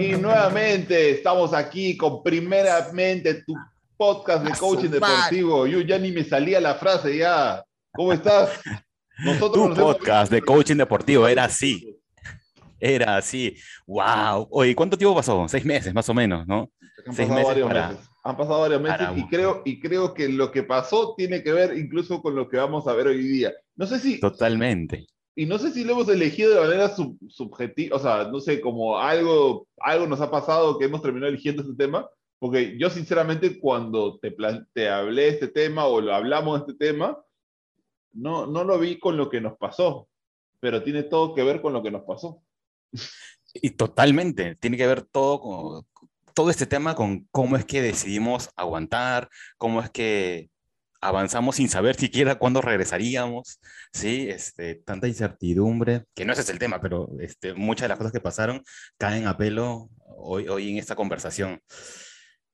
Y nuevamente estamos aquí con primeramente tu podcast de coaching deportivo. Yo ya ni me salía la frase ya. ¿Cómo estás? Nosotros tu podcast de coaching deportivo era así. Era así. ¡Wow! Oye, ¿cuánto tiempo pasó? Seis meses más o menos, ¿no? Han pasado varios meses. Han pasado varios meses y creo, y creo que lo que pasó tiene que ver incluso con lo que vamos a ver hoy día. No sé si. Totalmente. Y no sé si lo hemos elegido de manera subjetiva, o sea, no sé, como algo, algo nos ha pasado que hemos terminado eligiendo este tema, porque yo sinceramente cuando te, te hablé este tema o lo hablamos de este tema, no, no lo vi con lo que nos pasó, pero tiene todo que ver con lo que nos pasó. Y totalmente, tiene que ver todo con todo este tema con cómo es que decidimos aguantar, cómo es que avanzamos sin saber siquiera cuándo regresaríamos, ¿sí? Este, tanta incertidumbre, que no ese es el tema, pero este, muchas de las cosas que pasaron caen a pelo hoy, hoy en esta conversación.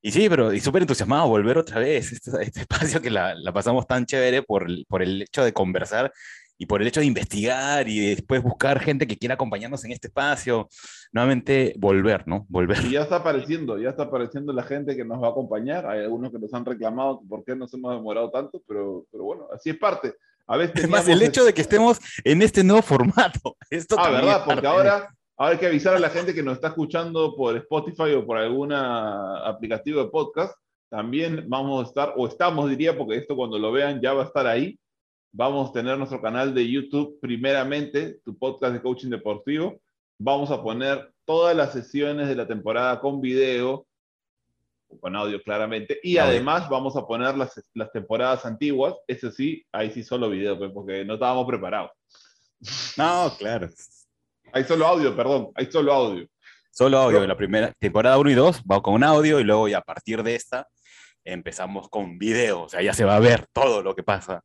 Y sí, pero y súper entusiasmado volver otra vez, este, este espacio que la, la, pasamos tan chévere por, por el hecho de conversar y por el hecho de investigar y después buscar gente que quiera acompañarnos en este espacio, nuevamente volver, ¿no? Volver. Y ya está apareciendo, ya está apareciendo la gente que nos va a acompañar. Hay algunos que nos han reclamado por qué nos hemos demorado tanto, pero, pero bueno, así es parte. A veces Además, el hecho de que estemos en este nuevo formato. Esto ah, ¿verdad? Porque ahora, ahora hay que avisar a la gente que nos está escuchando por Spotify o por alguna aplicativo de podcast. También vamos a estar, o estamos, diría, porque esto cuando lo vean ya va a estar ahí Vamos a tener nuestro canal de YouTube, primeramente, tu podcast de coaching deportivo. Vamos a poner todas las sesiones de la temporada con video, con audio claramente, y además vamos a poner las, las temporadas antiguas. Eso sí, ahí sí solo video, pues, porque no estábamos preparados. No, claro. Hay solo audio, perdón, hay solo audio. Solo audio de la primera temporada 1 y 2, va con un audio y luego ya a partir de esta empezamos con video, o sea, ya se va a ver todo lo que pasa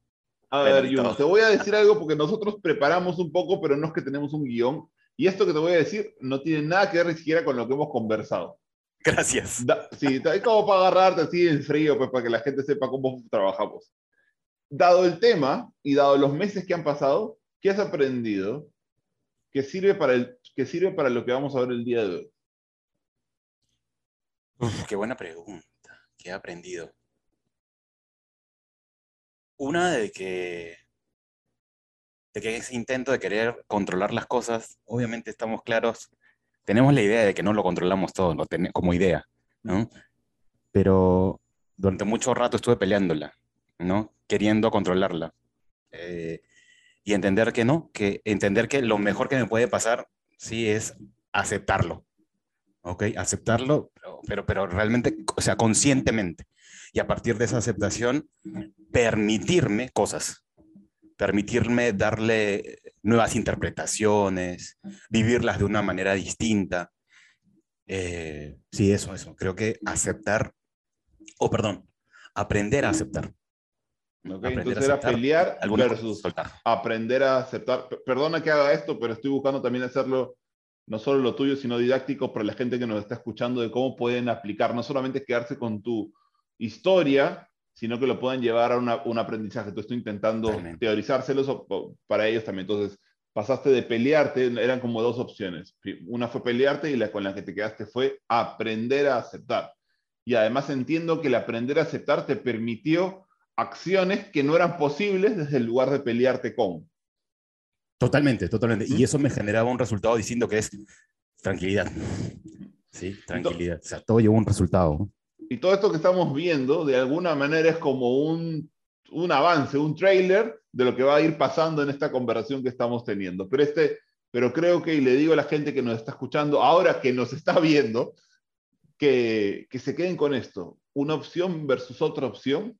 a ver, Jun, te voy a decir algo porque nosotros preparamos un poco, pero no es que tenemos un guion. Y esto que te voy a decir no tiene nada que ver ni siquiera con lo que hemos conversado. Gracias. sí, es como para agarrarte así en frío, pues para que la gente sepa cómo trabajamos. Dado el tema y dado los meses que han pasado, ¿qué has aprendido que sirve para, el, que sirve para lo que vamos a ver el día de hoy? qué buena pregunta. ¿Qué he aprendido? Una de que, de que ese intento de querer controlar las cosas, obviamente estamos claros, tenemos la idea de que no lo controlamos todo, lo como idea, ¿no? Pero durante mucho rato estuve peleándola, ¿no? Queriendo controlarla. Eh, y entender que no, que entender que lo mejor que me puede pasar, sí, es aceptarlo. ¿Ok? Aceptarlo, pero, pero realmente, o sea, conscientemente y a partir de esa aceptación permitirme cosas, permitirme darle nuevas interpretaciones, vivirlas de una manera distinta. Eh, sí, eso, eso. Creo que aceptar, o perdón, aprender a aceptar. entonces era pelear versus aprender a aceptar. Perdona que haga esto, pero estoy buscando también hacerlo no solo lo tuyo, sino didáctico para la gente que nos está escuchando de cómo pueden aplicar, no solamente quedarse con tu historia, sino que lo puedan llevar a un aprendizaje. Tú estoy intentando teorizárselos para ellos también. Entonces, pasaste de pelearte, eran como dos opciones. Una fue pelearte y la con la que te quedaste fue aprender a aceptar. Y además entiendo que el aprender a aceptar te permitió acciones que no eran posibles desde el lugar de pelearte con. Totalmente, totalmente. Y eso me generaba un resultado diciendo que es tranquilidad. Sí, tranquilidad. O sea, todo llevó un resultado. Y todo esto que estamos viendo, de alguna manera, es como un, un avance, un trailer de lo que va a ir pasando en esta conversación que estamos teniendo. Pero, este, pero creo que, y le digo a la gente que nos está escuchando, ahora que nos está viendo, que, que se queden con esto, una opción versus otra opción,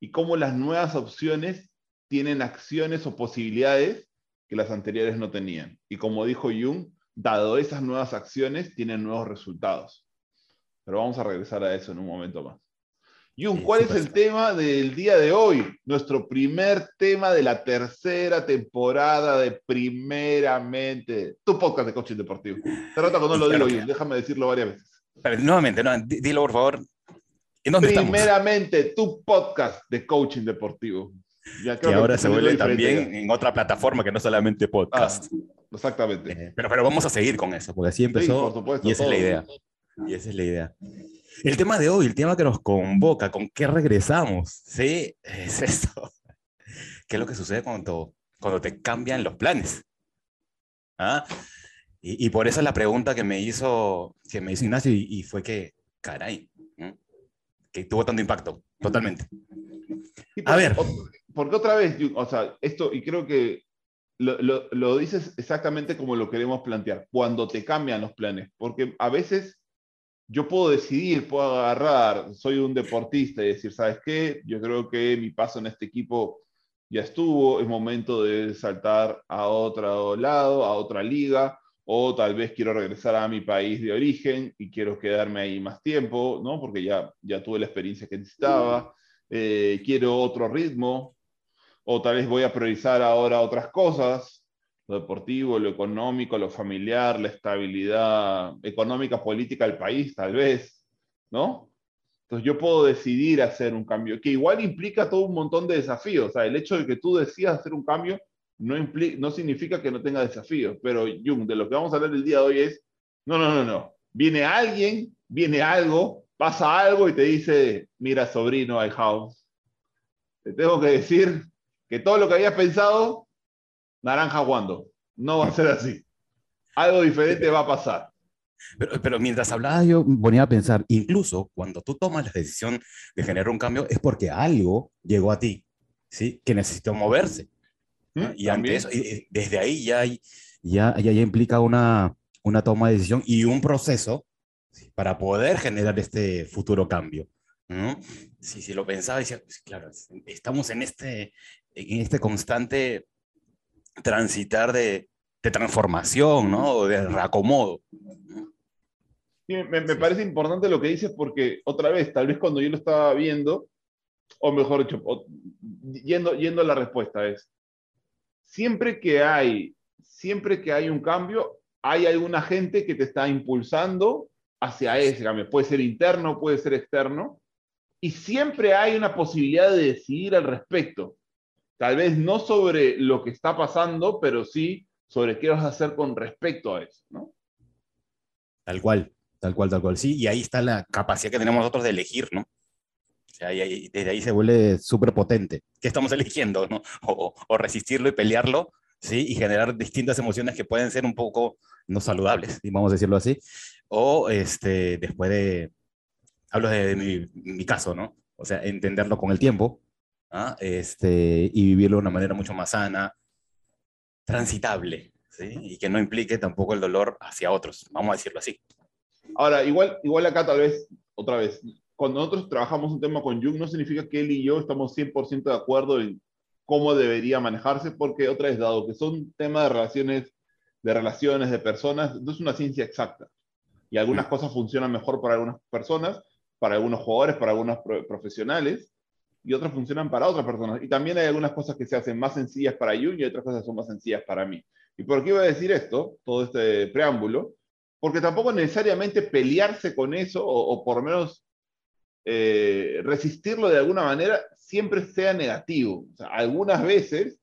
y cómo las nuevas opciones tienen acciones o posibilidades que las anteriores no tenían. Y como dijo Jung, dado esas nuevas acciones, tienen nuevos resultados. Pero vamos a regresar a eso en un momento más. Jun, ¿cuál es el tema del día de hoy? Nuestro primer tema de la tercera temporada de Primeramente, tu podcast de coaching deportivo. Te rata cuando no lo digo, Jun, déjame decirlo varias veces. Pero, nuevamente, no, dilo por favor. Primeramente, tu podcast de coaching deportivo. Ya que ahora se vuelve también en otra plataforma que no solamente podcast. Ah, exactamente. Eh, pero, pero vamos a seguir con eso, porque así empezó supuesto, y esa es la idea. Y esa es la idea. El tema de hoy, el tema que nos convoca, ¿con qué regresamos? Sí, es esto. ¿Qué es lo que sucede cuando, cuando te cambian los planes? ¿Ah? Y, y por eso es la pregunta que me hizo, que me hizo Ignacio y, y fue que, caray, que tuvo tanto impacto, totalmente. A ver. Porque otra vez, o sea, esto, y creo que lo, lo- lo dices exactamente como lo queremos plantear, cuando te cambian los planes, porque a veces yo puedo decidir, puedo agarrar, soy un deportista y decir, ¿sabes qué? Yo creo que mi paso en este equipo ya estuvo, es momento de saltar a otro lado, a otra liga, o tal vez quiero regresar a mi país de origen y quiero quedarme ahí más tiempo, ¿no? Porque ya, ya tuve la experiencia que necesitaba, eh, quiero otro ritmo, o tal vez voy a priorizar ahora otras cosas, lo deportivo, lo económico, lo familiar, la estabilidad económica, política del país, tal vez, ¿no? Entonces yo puedo decidir hacer un cambio, que igual implica todo un montón de desafíos. O sea, el hecho de que tú decidas hacer un cambio no, impli- no significa que no tenga desafíos. Pero, Jung, de lo que vamos a hablar el día de hoy es, no, no, no, no. Viene alguien, viene algo, pasa algo y te dice, mira, sobrino, al house. Te tengo que decir que todo lo que habías pensado, naranja jugando. No va a ser así. Algo diferente va a pasar. Pero, pero mientras hablaba yo ponía a pensar, incluso cuando tú tomas la decisión de generar un cambio es porque algo llegó a ti, ¿sí? Que necesitó moverse. ¿no? ¿Mm? Y ante eso, y- desde ahí ya, hay, ya, ya, ya implica una, una toma de decisión y un proceso ¿sí? para poder generar este futuro cambio. ¿no? Si, si lo pensaba, decía, pues, claro, es- estamos en este, en este constante transitar de, de transformación, ¿no? O de reacomodo. me, me parece importante lo que dices porque, otra vez, tal vez cuando yo lo estaba viendo, o mejor dicho, o- yendo, yendo a la respuesta es, siempre que hay, siempre que hay un cambio, hay alguna gente que te está impulsando hacia ese cambio. Puede ser interno, puede ser externo, y siempre hay una posibilidad de decidir al respecto. Tal vez no sobre lo que está pasando, pero sí sobre qué vas a hacer con respecto a eso, ¿no? Tal cual, tal cual, tal cual. Sí, y ahí está la capacidad que tenemos nosotros de elegir, ¿no? O sea, y ahí- desde ahí se vuelve súper potente. ¿Qué estamos eligiendo, no? O, o resistirlo y pelearlo, ¿sí? Y generar distintas emociones que pueden ser un poco no saludables, vamos a decirlo así. O este, después de, hablo de, de mi, mi caso, ¿no? O sea, entenderlo con el tiempo, ¿ah? este, y vivirlo de una manera mucho más sana, transitable, ¿sí? Y que no implique tampoco el dolor hacia otros, vamos a decirlo así. Ahora, igual, igual acá tal vez, otra vez, cuando nosotros trabajamos un tema con Jung, no significa que él y yo estamos 100% de acuerdo en cómo debería manejarse, porque otra vez, dado que son temas de relaciones, de relaciones, de personas, no es una ciencia exacta. Y algunas cosas funcionan mejor para algunas personas, para algunos jugadores, para algunos pro- profesionales, y otras funcionan para otras personas. Y también hay algunas cosas que se hacen más sencillas para Jung y otras cosas son más sencillas para mí. ¿Y por qué iba a decir esto, todo este preámbulo? porque tampoco necesariamente pelearse con eso o, por lo menos eh, resistirlo de alguna manera siempre sea negativo. Algunas veces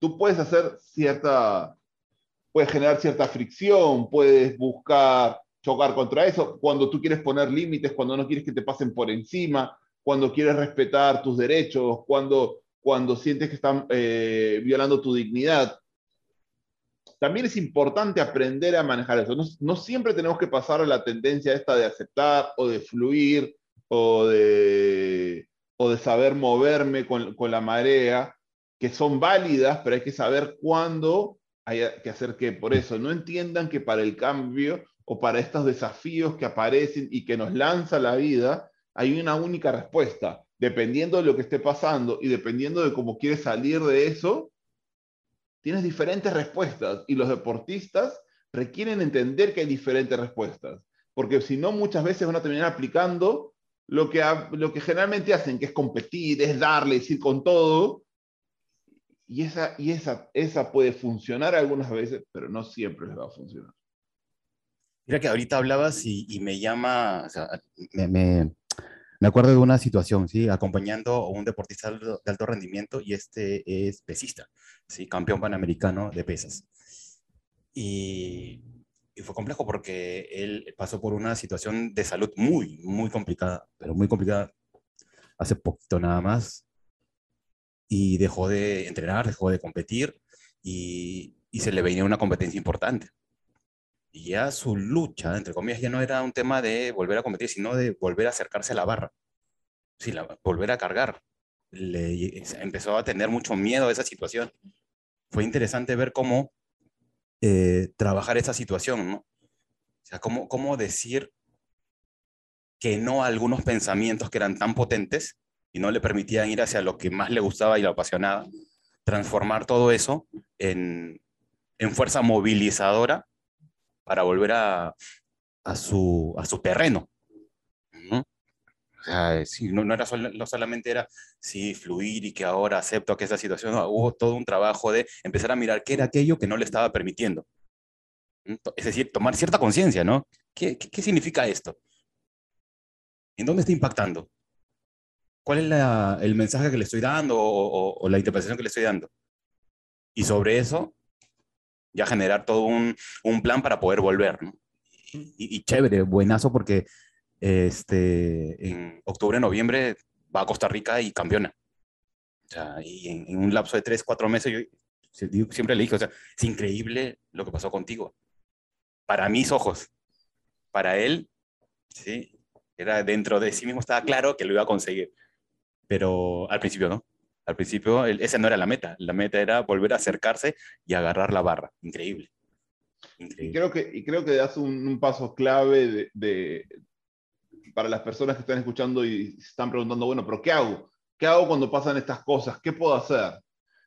tú puedes hacer cierta, puedes generar cierta fricción, puedes buscar chocar contra eso, cuando tú quieres poner límites, cuando no quieres que te pasen por encima, cuando quieres respetar tus derechos, cuando, cuando sientes que están eh, violando tu dignidad también es importante aprender a manejar eso. No, no, siempre tenemos que pasar a la tendencia esta de aceptar o de fluir o de, o de saber moverme con, con la marea, que son válidas, pero hay que saber cuándo hay que hacer qué. Por eso, no entiendan que para el cambio o para estos desafíos que aparecen y que nos lanza la vida, hay una única respuesta. Dependiendo de lo que esté pasando y dependiendo de cómo quieres salir de eso, tienes diferentes respuestas y los deportistas requieren entender que hay diferentes respuestas, porque si no muchas veces van a terminar aplicando lo que, lo que generalmente hacen, que es competir, es darle, decir con todo, y, esa, y esa, esa puede funcionar algunas veces, pero no siempre les va a funcionar. Mira que ahorita hablabas y, y me llama, o sea, me, me, me, acuerdo de una situación, ¿sí? Acompañando a un deportista de alto rendimiento y este es pesista, ¿sí? Campeón panamericano de pesas. Y, y fue complejo porque él pasó por una situación de salud muy, muy complicada, pero muy complicada hace poquito nada más. Y dejó de entrenar, dejó de competir y, y se le venía una competencia importante. Y ya su lucha, entre comillas, ya no era un tema de volver a competir, sino de volver a acercarse a la barra. Sí, la, volver a cargar. Le, empezó a tener mucho miedo a esa situación. Fue interesante ver cómo eh, trabajar esa situación, ¿no? O sea, cómo, cómo decir que no a algunos pensamientos que eran tan potentes y no le permitían ir hacia lo que más le gustaba y lo apasionaba, transformar todo eso en, en fuerza movilizadora para volver a, su, terreno. ¿no? O no, no, era no solamente era sí, fluir y que ahora acepto que esa situación, no, hubo todo un trabajo de empezar a mirar qué era aquello que no le estaba permitiendo. Es decir, tomar cierta conciencia, ¿no? ¿Qué, ¿Qué, qué, significa esto? ¿En dónde está impactando? ¿Cuál es el mensaje que le estoy dando o, la interpretación que le estoy dando? Y sobre eso, ya generar todo un, un plan para poder volver, ¿no? Y, y, chévere, buenazo, porque este, en octubre, noviembre va a Costa Rica y campeona. O sea, y en, un lapso de tres, cuatro meses, yo siempre le dije, o sea, es increíble lo que pasó contigo. Para mis ojos, para él, sí, era dentro de sí mismo, estaba claro que lo iba a conseguir. Pero al principio no. Al principio esa no era la meta. La meta era volver a acercarse y agarrar la barra. Increíble. Increíble. Y, creo que, y creo que das un, un paso clave de, de, para las personas que están escuchando y se están preguntando, bueno, pero ¿qué hago? ¿Qué hago cuando pasan estas cosas? ¿Qué puedo hacer?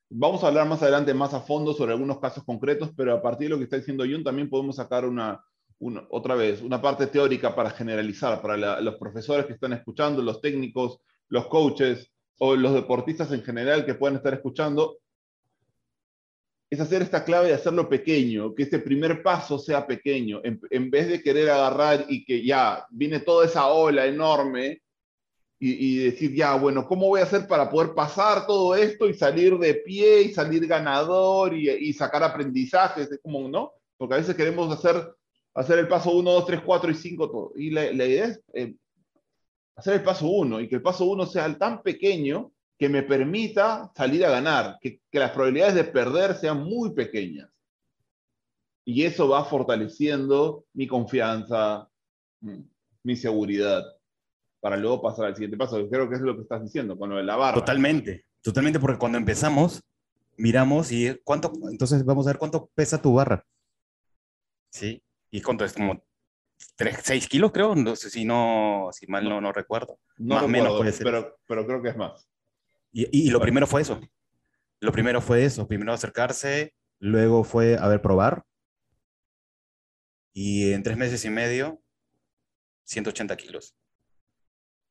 Vamos a hablar más adelante más a fondo sobre algunos casos concretos, pero a partir de lo que está diciendo Jun también podemos sacar una, una otra vez, una parte teórica para generalizar, para la, los profesores que están escuchando, los técnicos, los coaches o los deportistas en general que pueden estar escuchando, es hacer esta clave de hacerlo pequeño, que este primer paso sea pequeño, en, en vez de querer agarrar y que ya viene toda esa ola enorme y, y, decir, ya, bueno, ¿cómo voy a hacer para poder pasar todo esto y salir de pie y salir ganador y, y sacar aprendizajes? Es como, ¿no? Porque a veces queremos hacer, hacer el paso 1, 2, 3, 4 y 5, todo. Y la, la idea es eh, hacer el paso 1 y que el paso 1 sea tan pequeño que me permita salir a ganar, que, que, las probabilidades de perder sean muy pequeñas. Y eso va fortaleciendo mi confianza, mi seguridad, para luego pasar al siguiente paso. Creo que es lo que estás diciendo con lo de la barra. Totalmente, totalmente, porque cuando empezamos, miramos y cuánto, entonces vamos a ver cuánto pesa tu barra. ¿Sí? ¿Y cuánto es? Como 3, 6 kilos, creo, no sé si no, si mal no, no recuerdo. No más o menos puede ser. Pero, pero creo que es más. Y, y, lo primero fue eso. Lo primero fue eso. Primero acercarse, luego fue a ver probar. Y en tres meses y medio, 180 kilos.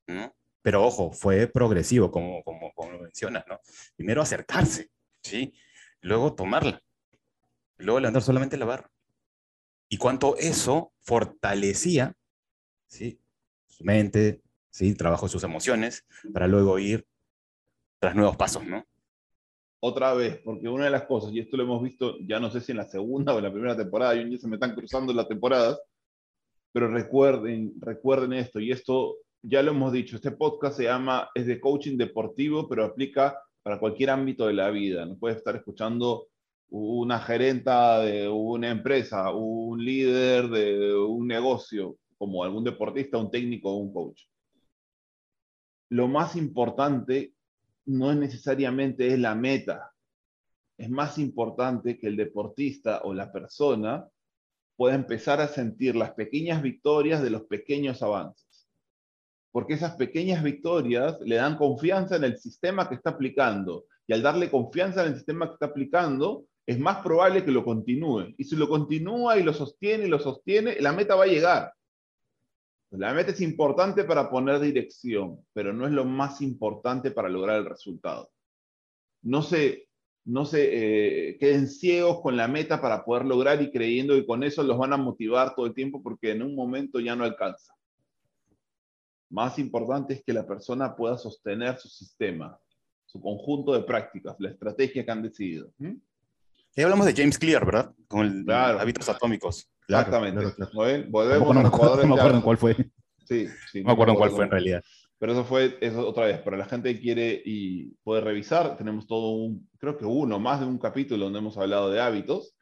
¿no? Pero ojo, fue progresivo, como, como, como mencionas, ¿no? Primero acercarse, ¿sí? Luego tomarla. Luego levantar solamente la barra. Y cuánto eso fortalecía, ¿sí? Su mente, ¿sí? Trabajo sus emociones, para luego ir tras nuevos pasos, ¿no? Otra vez, porque una de las cosas, y esto lo hemos visto, ya no sé si en la segunda o en la primera temporada, y ya se me están cruzando las temporadas, pero recuerden, recuerden esto, y esto ya lo hemos dicho, este podcast se llama, es de coaching deportivo, pero aplica para cualquier ámbito de la vida. No puedes estar escuchando una gerenta de una empresa, un líder de un negocio, como algún deportista, un técnico o un coach. Lo más importante no es necesariamente es la meta. Es más importante que el deportista o la persona pueda empezar a sentir las pequeñas victorias de los pequeños avances. Porque esas pequeñas victorias le dan confianza en el sistema que está aplicando. Y al darle confianza en el sistema que está aplicando, es más probable que lo continúe. Y si lo continúa y lo sostiene y lo sostiene, la meta va a llegar. La meta es importante para poner dirección, pero no es lo más importante para lograr el resultado. No se, no se eh, queden ciegos con la meta para poder lograr y creyendo que con eso los van a motivar todo el tiempo porque en un momento ya no alcanza. Más importante es que la persona pueda sostener su sistema, su conjunto de prácticas, la estrategia que han decidido. ¿Mm? Y hablamos de James Clear, ¿verdad? Con el Claro. hábitos atómicos. Exactamente. claro, claro. ¿No Volvemos no a me los acuerdo, jugadores no me acuerdo en cuál fue. Sí, sí, No me acuerdo en cuál fue en realidad. Pero eso fue, eso otra vez, para la gente que quiere y puede revisar, tenemos todo un, creo que uno, más de un capítulo donde hemos hablado de hábitos,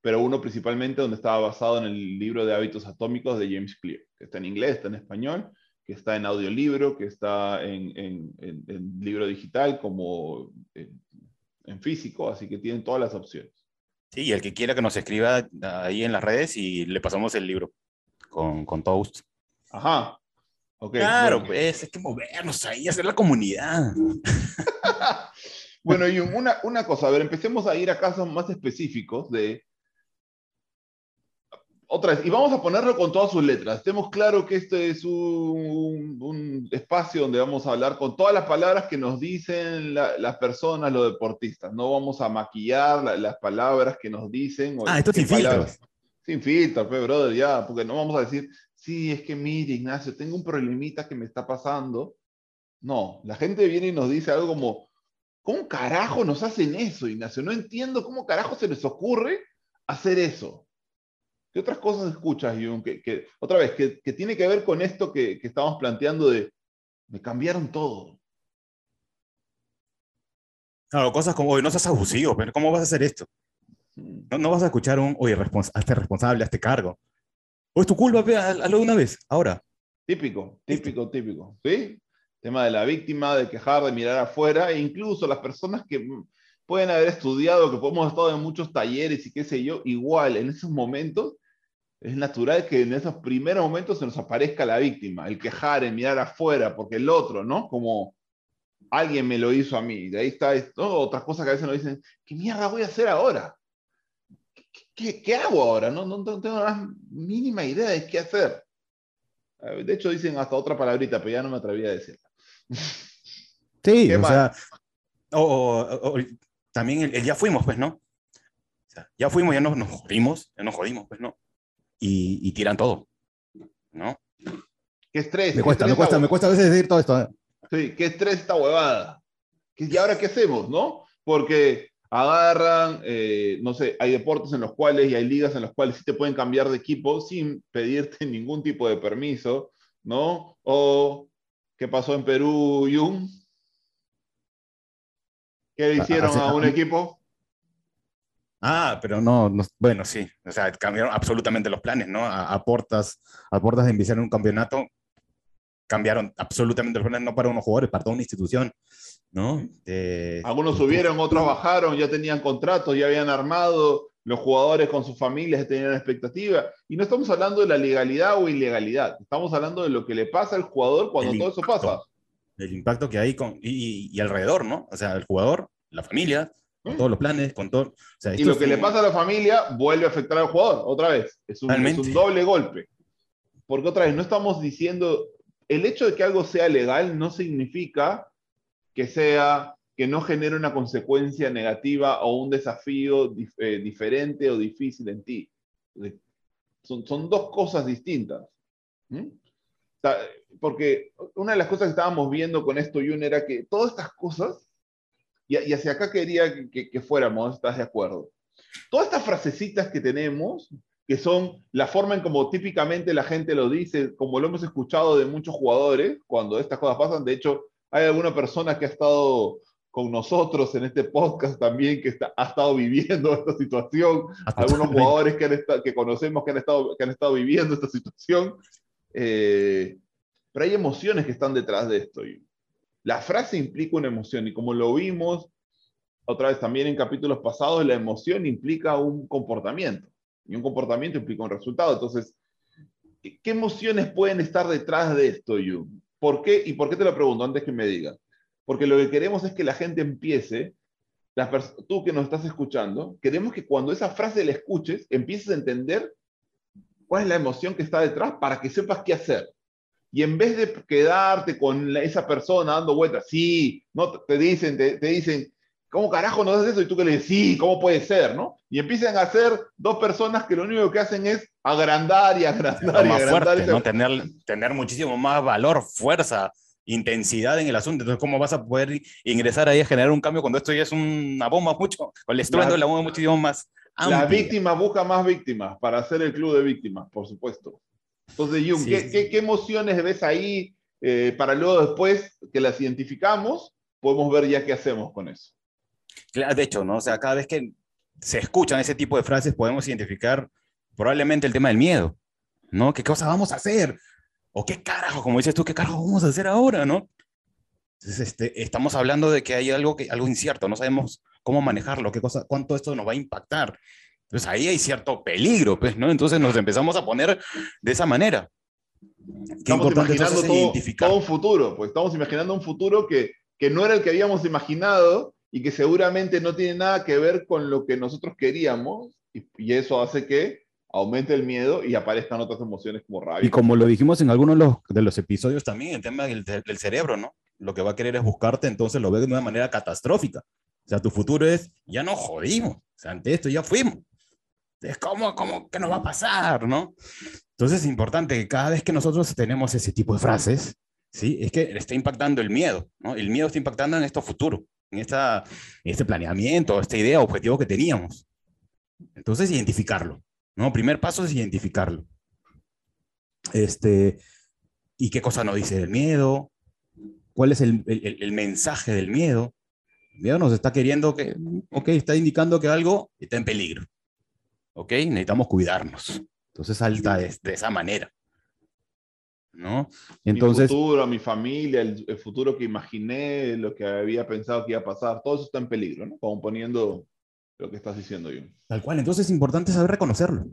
pero uno principalmente donde estaba basado en el libro de hábitos atómicos de James Clear, que está en inglés, está en español, que está en audiolibro, que está en, en- en- en libro digital como en, físico, así que tienen todas las opciones. Sí, y el que quiera que nos escriba ahí en las redes y le pasamos el libro con, con Toast. Ajá. Ok, claro, bueno. pues, hay que movernos ahí, hacer la comunidad. Bueno, y una, una cosa, a ver, empecemos a ir a casos más específicos de... Otra vez, y vamos a ponerlo con todas sus letras. Estemos claros que este es un, un espacio donde vamos a hablar con todas las palabras que nos dicen la- las personas, los deportistas. No vamos a maquillar la- las palabras que nos dicen. o Ah, esto sin palabras- filtros. Sin filtros, pues, brother, ya, porque no vamos a decir, sí, es que mire, Ignacio, tengo un problemita que me está pasando. No, la gente viene y nos dice algo como, ¿cómo carajo nos hacen eso, Ignacio? No entiendo cómo carajo se les ocurre hacer eso. ¿Qué otras cosas escuchas, Jun? Que, que- otra vez, que, que tiene que ver con esto que, que estamos planteando de, me cambiaron todo. Claro, cosas como, oye, no seas abusivo, pero ¿cómo vas a hacer esto? Mm. No, no vas a escuchar un, oye, respons hazte responsable, hazte cargo. O es tu culpa, hazlo de una vez, ahora. Típico, típico, típico. ¿Sí? Tema de la víctima, de quejar, de mirar afuera, e incluso las personas que mm, pueden haber estudiado, que hemos estado en muchos talleres y qué sé yo, igual en esos momentos es natural que en esos primeros momentos se nos aparezca la víctima, el quejar, el mirar afuera, porque el otro, ¿no? Como alguien me lo hizo a mí. De ahí está esto, otras cosas que a veces nos dicen, ¿qué mierda voy a hacer ahora? ¿Qué, qué- qué hago ahora? No, no, no tengo la mínima idea de qué hacer. De hecho, dicen hasta otra palabrita, pero ya no me atreví a decirla. Sí, ¿Qué o más? sea, O, o- o- también el, el ya fuimos, pues, ¿no? O sea, ya fuimos, ya nos, nos jodimos, ya nos jodimos, pues, ¿no? Y, y tiran todo, ¿no? Qué estrés. me cuesta, me cuesta, esta me cuesta a veces decir todo esto. ¿eh? Sí, qué estrés esta huevada. ¿Qué- ¿Y ahora qué hacemos, no? Porque agarran, eh, no sé, hay deportes en los cuales y hay ligas en las cuales sí te pueden cambiar de equipo sin pedirte ningún tipo de permiso, ¿no? O, ¿qué pasó en Perú, Jun? ¿Qué le Ah, hicieron hace- a un equipo? Ah, pero no, no- bueno, sí, o sea, cambiaron absolutamente los planes, ¿no? A, a portas, a portas de iniciar un campeonato, cambiaron absolutamente los planes, no para unos jugadores, para toda una institución, ¿no? Eh, Algunos subieron, otros bajaron, ya tenían contratos, ya habían armado, los jugadores con sus familias tenían expectativa. Y no estamos hablando de la legalidad o ilegalidad, estamos hablando de lo que le pasa al jugador cuando todo eso impacto. pasa. el impacto que hay con, y, y alrededor, ¿no? O sea, el jugador, la familia, con ¿Mm? todos los planes, con todo. O sea, Y lo es que le pasa a la familia vuelve a afectar al jugador, otra vez. Es un, es un doble golpe. Porque otra vez, no estamos diciendo, el hecho de que algo sea legal no significa que sea, que no genere una consecuencia negativa o un desafío dif- eh, diferente o difícil en ti. Son, son dos cosas distintas. ¿Mm? Porque una de las cosas que estábamos viendo con esto, Jun, era que todas estas cosas, y, y hacia acá quería que, que- que fuéramos, ¿estás de acuerdo? Todas estas frasecitas que tenemos, que son la forma en como típicamente la gente lo dice, como lo hemos escuchado de muchos jugadores, cuando estas cosas pasan, de hecho, hay alguna persona que ha estado con nosotros en este podcast también, que está, ha estado viviendo esta situación, algunos jugadores que, han que conocemos que han, estado, que han estado viviendo esta situación. eh, pero hay emociones que están detrás de esto. y La frase implica una emoción y como lo vimos otra vez también en capítulos pasados, la emoción implica un comportamiento y un comportamiento implica un resultado. Entonces, ¿qué emociones pueden estar detrás de esto, Yu? ¿Por qué? ¿Y por qué te lo pregunto antes que me digas? Porque lo que queremos es que la gente empiece, las tú que nos estás escuchando, queremos que cuando esa frase la escuches, empieces a entender cuál es la emoción que está detrás para que sepas qué hacer. Y en vez de quedarte con la- esa persona dando vueltas, sí, no te- dicen, te, te dicen, ¿cómo carajo no haces eso? Y tú que le dices, sí, ¿cómo puede ser? ¿no? Y empiezan a ser dos personas que lo único que hacen es agrandar y agrandar y más agrandar. fuerte. Tener, tener muchísimo más valor, fuerza, intensidad en el asunto. Entonces, ¿cómo vas a poder ingresar ahí a generar un cambio cuando esto ya es una bomba mucho, con el estruendo de la bomba muchísimo más amplia? Las víctimas buscan más víctimas para hacer el club de víctimas, por supuesto. Entonces, Jung, Sí, ¿qué, sí, qué- qué emociones ves ahí eh, para luego después que las identificamos, podemos ver ya qué hacemos con eso? Claro, de hecho, ¿no? O sea, cada vez que se escuchan ese tipo de frases, podemos identificar probablemente el tema del miedo, ¿no? ¿Qué cosa vamos a hacer? O qué carajo, como dices tú, ¿qué carajo vamos a hacer ahora, no? Entonces, este, estamos hablando de que hay algo, que, algo incierto, no sabemos cómo manejarlo, qué cosa, cuánto esto nos va a impactar. Entonces ahí hay cierto peligro, pues, ¿no? Entonces nos empezamos a poner de esa manera. Qué Estamos imaginando es todo, todo un futuro, pues estamos imaginando un futuro que, que no era el que habíamos imaginado y que seguramente no tiene nada que ver con lo que nosotros queríamos y, y eso hace que aumente el miedo y aparezcan otras emociones como rabia. Y como lo dijimos en algunos de los, de los episodios, también, el tema del, del cerebro, ¿no? Lo que va a querer es buscarte, entonces lo ve de una manera catastrófica. O sea, tu futuro es, ya no jodimos, o sea, ante esto ya fuimos. Es como, como, ¿qué nos va a pasar, no? Entonces es importante que cada vez que nosotros tenemos ese tipo de frases, ¿sí? Es que está impactando el miedo, ¿no? El miedo está impactando en esto futuro, en, esta, en este planeamiento, esta idea, objetivo que teníamos. Entonces, identificarlo, ¿no? Primer paso es identificarlo. Este, ¿y qué cosa nos dice el miedo? ¿Cuál es el, el- el mensaje del miedo? El miedo nos está queriendo que, ok, está indicando que algo está en peligro. Ok, necesitamos cuidarnos. Entonces salta de, de esa manera. ¿No? entonces, mi futuro, mi familia, el, el futuro que imaginé, lo que había pensado que iba a pasar, todo eso está en peligro, ¿no? Como poniendo lo que estás diciendo, Jung. Tal cual. Entonces es importante saber reconocerlo.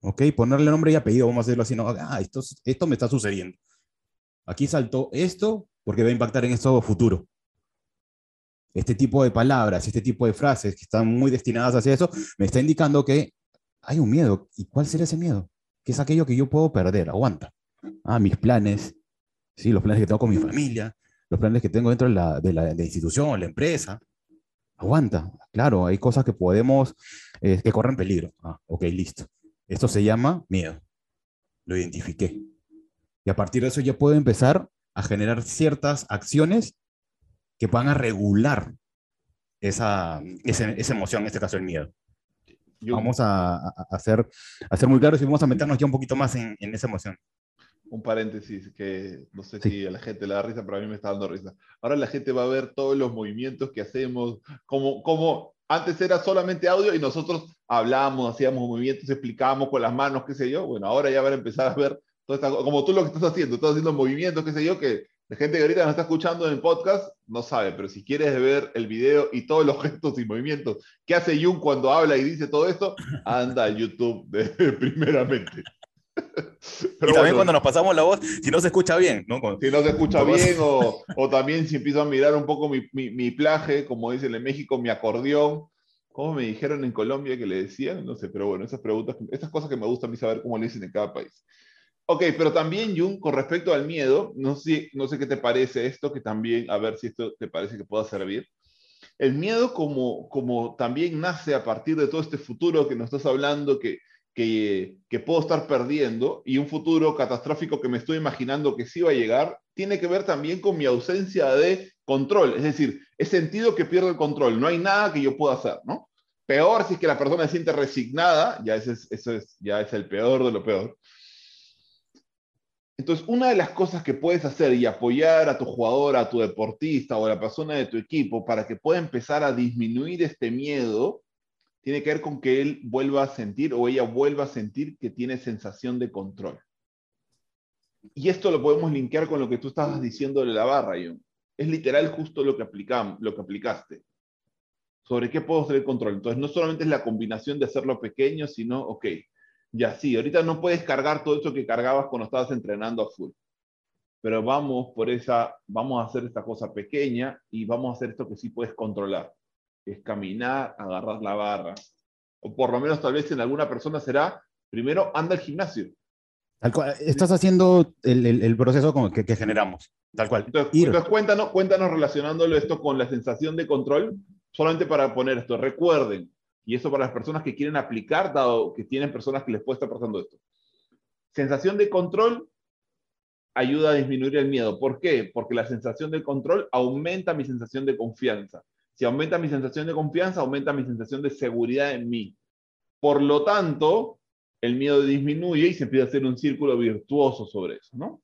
Ok, ponerle nombre y apellido, vamos a decirlo así. No, ah, esto, esto me está sucediendo. Aquí saltó esto porque va a impactar en esto futuro. Este tipo de palabras, este tipo de frases que están muy destinadas hacia eso, me está indicando que hay un miedo. ¿Y cuál será ese miedo? ¿Qué es aquello que yo puedo perder? Aguanta. Ah, mis planes, sí, los planes que tengo con mi familia, los planes que tengo dentro de la, de la, de la institución, la empresa. Aguanta. Claro, hay cosas que podemos, eh, que corren peligro. Ah, ok, listo. Esto se llama miedo. Lo identifiqué. Y a partir de eso ya puedo empezar a generar ciertas acciones que van a regular esa, esa, esa emoción, en este caso el miedo. Jung, Vamos a, a- a ser, a ser muy claros y vamos a meternos ya un poquito más en, en esa emoción. un paréntesis que no sé Sí. si a la gente le da risa, pero a mí me está dando risa. Ahora la gente va a ver todos los movimientos que hacemos, como, como antes era solamente audio y nosotros hablábamos, hacíamos movimientos, explicábamos con las manos, qué sé yo. Bueno, ahora ya van a empezar a ver, toda esta- como tú lo que estás haciendo, estás haciendo movimientos, qué sé yo, que la gente que ahorita nos está escuchando en el podcast no sabe, pero si quieres ver el video y todos los gestos y movimientos que hace Jung cuando habla y dice todo esto, anda a YouTube de, primeramente. y Pero también bueno, cuando nos pasamos la voz, si no se escucha bien, ¿no? Con- si no se escucha bien o, o también si empiezo a mirar un poco mi, mi, mi plaje, como dicen en México, mi acordeón. ¿Cómo me dijeron en Colombia que le decían? No sé, pero bueno, esas preguntas, esas cosas que me gusta a mí saber cómo le dicen en cada país. Ok, pero también, Jung, con respecto al miedo, no sé, no sé qué te parece esto, que también, a ver si esto te parece que pueda servir. El miedo como, como también nace a partir de todo este futuro que nos estás hablando, que, que, que puedo estar perdiendo, y un futuro catastrófico que me estoy imaginando que sí va a llegar, tiene que ver también con mi ausencia de control. Es decir, he sentido que pierdo el control, no hay nada que yo pueda hacer, ¿no? Peor si es que la persona se siente resignada, ya ese es, eso es, ya es el peor de lo peor. Entonces, una de las cosas que puedes hacer y apoyar a tu jugador, a tu deportista o a la persona de tu equipo para que pueda empezar a disminuir este miedo, tiene que ver con que él vuelva a sentir o ella vuelva a sentir que tiene sensación de control. Y esto lo podemos linkear con lo que tú estabas diciendo de la barra, John. Es literal justo lo que, aplicamos, lo que aplicaste. Sobre qué puedo el control. Entonces, no solamente es la combinación de hacerlo pequeño, sino, ok, ya sí, ahorita no puedes cargar todo eso que cargabas cuando estabas entrenando a full. Pero vamos por esa, vamos a hacer esta cosa pequeña y vamos a hacer esto que sí puedes controlar. Es caminar, agarrar la barra. O por lo menos tal vez en alguna persona será, primero anda al gimnasio. tal cual, estás haciendo el, el- el proceso como que, que generamos, tal cual. Entonces, entonces cuéntanos, cuéntanos relacionándolo esto con la sensación de control, solamente para poner esto. Recuerden, y eso para las personas que quieren aplicar, dado que tienen personas que les puede estar pasando esto. Sensación de control ayuda a disminuir el miedo. ¿Por qué? Porque la sensación de control aumenta mi sensación de confianza. Si aumenta mi sensación de confianza, aumenta mi sensación de seguridad en mí. Por lo tanto, el miedo disminuye y se empieza a hacer un círculo virtuoso sobre eso, ¿no?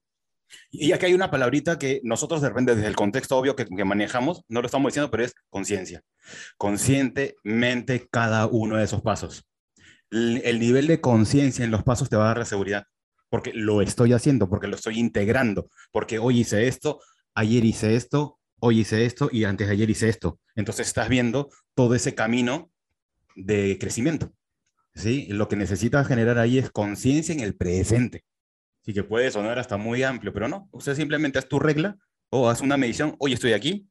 Y aquí hay una palabrita que nosotros de repente desde el contexto obvio que, manejamos, no lo estamos diciendo, pero es conciencia. Conscientemente cada uno de esos pasos. El, el nivel de conciencia en los pasos te va a dar la seguridad, porque lo estoy haciendo, porque lo estoy integrando, porque hoy hice esto, ayer hice esto, hoy hice esto y antes de ayer hice esto. Entonces estás viendo todo ese camino de crecimiento. ¿sí? Lo que necesitas generar ahí es conciencia en el presente. Sí que puede sonar hasta muy amplio, pero no. Usted simplemente haz tu regla o haz una medición. Hoy estoy aquí,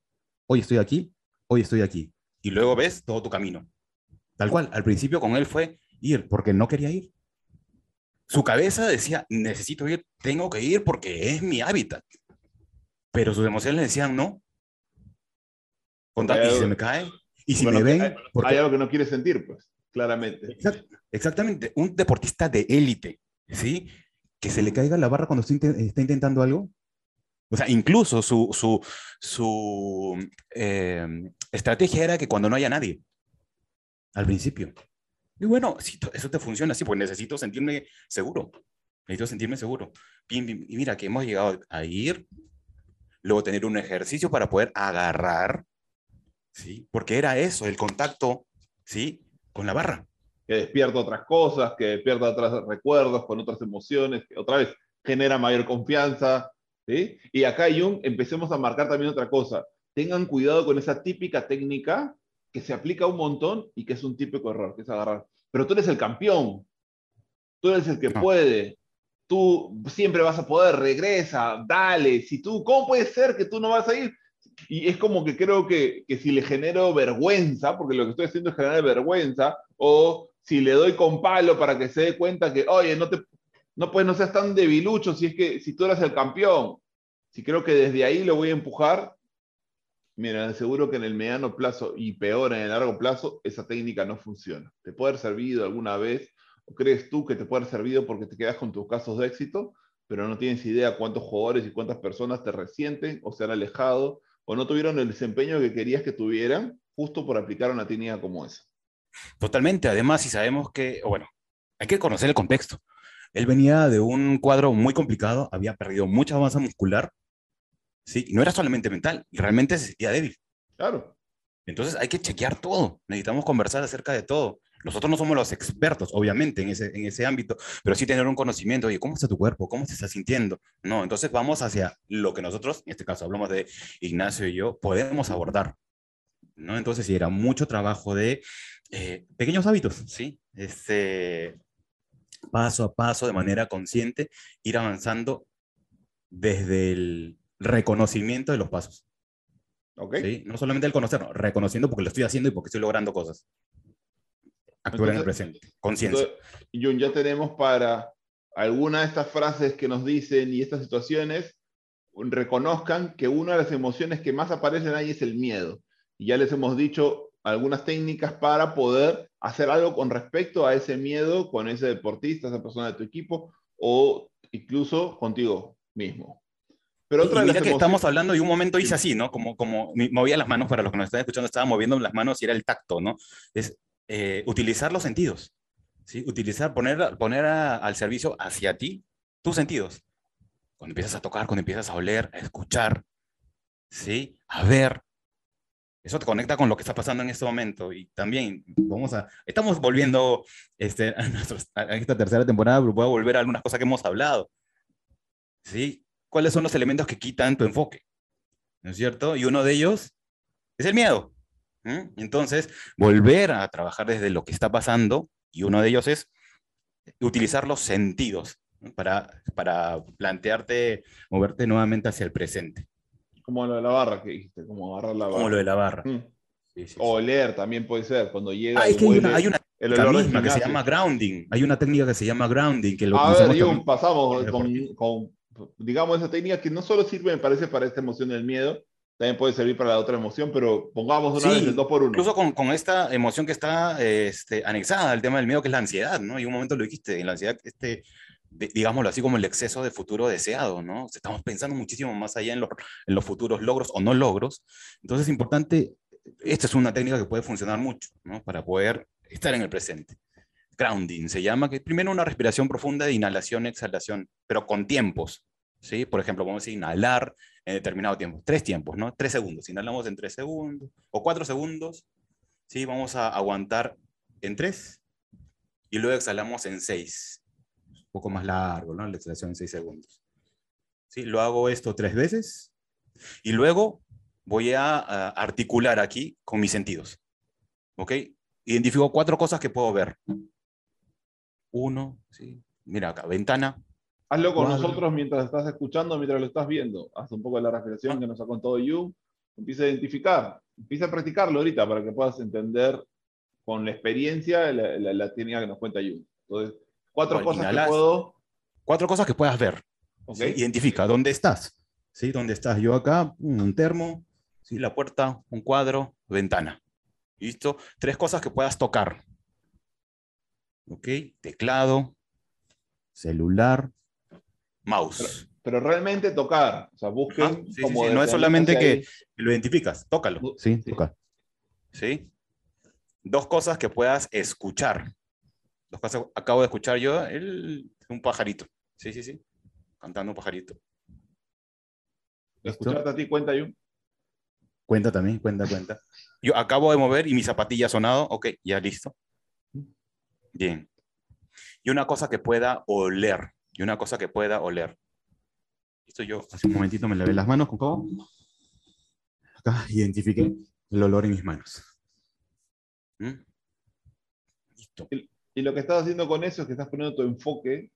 hoy estoy aquí, hoy estoy aquí. Y luego ves todo tu camino. Tal cual. Al principio con él fue ir porque no quería ir. Su cabeza decía, necesito ir, tengo que ir porque es mi hábitat. Pero sus emociones le decían, no. Contate, y si se me cae. Y si Bueno, me ven, hay, porque- hay algo que no quiere sentir, pues, claramente. Exact- exactamente, un deportista de élite, ¿sí? Que se le caiga la barra cuando está, inte- está intentando algo. O sea, incluso su, su, su eh, estrategia era que cuando no haya nadie, al principio. Y bueno, eso te funciona así, pues necesito sentirme seguro. Necesito sentirme seguro. Y mira que hemos llegado a ir, luego tener un ejercicio para poder agarrar, ¿sí? Porque era eso, el contacto, ¿sí? Con la barra. Que despierta otras cosas, que despierta otros recuerdos, con otras emociones, que otra vez genera mayor confianza. ¿sí? Y acá, Jung, empecemos a marcar también otra cosa. Tengan cuidado con esa típica técnica que se aplica un montón y que es un típico error, que es agarrar. Pero tú eres el campeón. Tú eres el que No. puede. Tú siempre vas a poder, regresa, dale. Si tú, ¿cómo puede ser que tú no vas a ir? Y es como que creo que, que si le genero vergüenza, porque lo que estoy haciendo es generar vergüenza, o si le doy con palo para que se dé cuenta que, oye, no te, no pues no seas tan debilucho si es que si tú eres el campeón. Si creo que desde ahí lo voy a empujar, mira, seguro que en el mediano plazo y peor en el largo plazo, esa técnica no funciona. ¿Te puede haber servido alguna vez? ¿O crees tú que te puede haber servido porque te quedas con tus casos de éxito, pero no tienes idea cuántos jugadores y cuántas personas te resienten o se han alejado o no tuvieron el desempeño que querías que tuvieran justo por aplicar una técnica como esa? Totalmente, además, si sabemos que, bueno, hay que conocer el contexto. Él venía de un cuadro muy complicado, había perdido mucha masa muscular, ¿sí? Y no era solamente mental, realmente se sentía débil. Claro. Entonces hay que chequear todo, necesitamos conversar acerca de todo. Nosotros no somos los expertos, obviamente, en ese, en ese ámbito, pero sí tener un conocimiento, oye, ¿cómo está tu cuerpo? ¿Cómo se está sintiendo? No, entonces vamos hacia lo que nosotros, en este caso hablamos de Ignacio y yo, podemos abordar. ¿no? Entonces sí, era mucho trabajo de eh, pequeños hábitos, ¿sí? Este, paso a paso, de manera consciente, ir avanzando desde el reconocimiento de los pasos. ¿Ok? ¿sí? No solamente el conocerlo, reconociendo porque lo estoy haciendo y porque estoy logrando cosas. Actuar en el Entonces- presente, conciencia. Entonces, Jun, ya tenemos para alguna de estas frases que nos dicen y estas situaciones, reconozcan que una de las emociones que más aparecen ahí es el miedo. Y ya les hemos dicho algunas técnicas para poder hacer algo con respecto a ese miedo con ese deportista, esa persona de tu equipo o incluso contigo mismo. Pero otra y mira que estamos hablando y un momento hice así, ¿no? Como, como movía las manos para los que nos están escuchando, estaba moviendo las manos y era el tacto, ¿no? Es eh, utilizar los sentidos, ¿sí? Utilizar, poner, poner a- al servicio hacia ti tus sentidos. Cuando empiezas a tocar, cuando empiezas a oler, a escuchar, ¿sí? A ver. Eso te conecta con lo que está pasando en este momento. Y también vamos a, estamos volviendo este, a, a esta tercera temporada, voy a volver a algunas cosas que hemos hablado. ¿Sí? ¿Cuáles son los elementos que quitan tu enfoque? ¿No es cierto? Y uno de ellos es el miedo. ¿m? Entonces, volver a trabajar desde lo que está pasando, y uno de ellos es utilizar los sentidos ¿no? para, para plantearte, moverte nuevamente hacia el presente, Como lo de la barra que dijiste, como agarrar la barra. como lo de la barra. Mm. Sí, sí. O oler también puede ser, cuando llega Ah, es que hay una, hay una misma que se llama grounding. Hay una técnica que se llama grounding, que lo A ver, pasamos con, con, digamos, esa técnica que no solo sirve, me parece, para esta emoción del miedo, también puede servir para la otra emoción, pero pongamos una Sí, vez el 2 por 1 Incluso con, con esta emoción que está este, anexada al tema del miedo, que es la ansiedad, ¿no? Y un momento lo dijiste, en la ansiedad este, de- digámoslo así, como el exceso de futuro deseado, ¿no? O sea, estamos pensando muchísimo más allá en los, en los futuros logros o no logros. Entonces es importante, esta es una técnica que puede funcionar mucho, ¿no? Para poder estar en el presente. Grounding se llama, que primero una respiración profunda de inhalación, exhalación, pero con tiempos, ¿sí? Por ejemplo, vamos a inhalar en determinado tiempo, tres tiempos, ¿no? Tres segundos, inhalamos en tres segundos, o cuatro segundos, ¿sí? Vamos a aguantar en tres, y luego exhalamos en seis, poco más largo, ¿no? La exhalación en seis segundos. ¿Sí? Lo hago esto tres veces, y luego voy a, a articular aquí con mis sentidos, ¿ok? Identifico cuatro cosas que puedo ver. Uno, ¿sí? Mira acá, ventana, Hazlo con Cuadro. nosotros mientras estás escuchando, mientras lo estás viendo. Haz un poco de la respiración que nos ha contado Yu. Empieza a identificar. Empieza a practicarlo ahorita para que puedas entender con la experiencia la, la- la técnica que nos cuenta Yu. Entonces, cuatro cosas que puedo. cuatro cosas que puedas ver. Identifica dónde estás. ¿sí? ¿Dónde estás? Yo acá, un termo, ¿sí? la puerta, un cuadro, ventana. ¿Listo? Tres cosas que puedas tocar. ¿Ok? Teclado, celular, mouse. Pero realmente tocar. O sea, busquen. Ajá, sí, sí, como sí, no es solamente ahí. que lo identificas, tócalo. Sí, Sí. toca. ¿Sí? Dos cosas que puedas escuchar. Dos cosas, acabo de escuchar yo el, un pajarito. Sí, sí, sí. Cantando un pajarito. Escucharte a ti cuenta, Yu. Cuenta también, cuenta, cuenta. Yo acabo de mover y mi zapatilla ha sonado. Ok, ya listo. Bien. Y una cosa que pueda oler. Y una cosa que pueda oler. Listo, yo hace un momentito me lavé las manos con favor. Acá identifiqué el olor en mis manos. ¿Mm? Listo. Y lo que estás haciendo con eso es que estás poniendo tu enfoque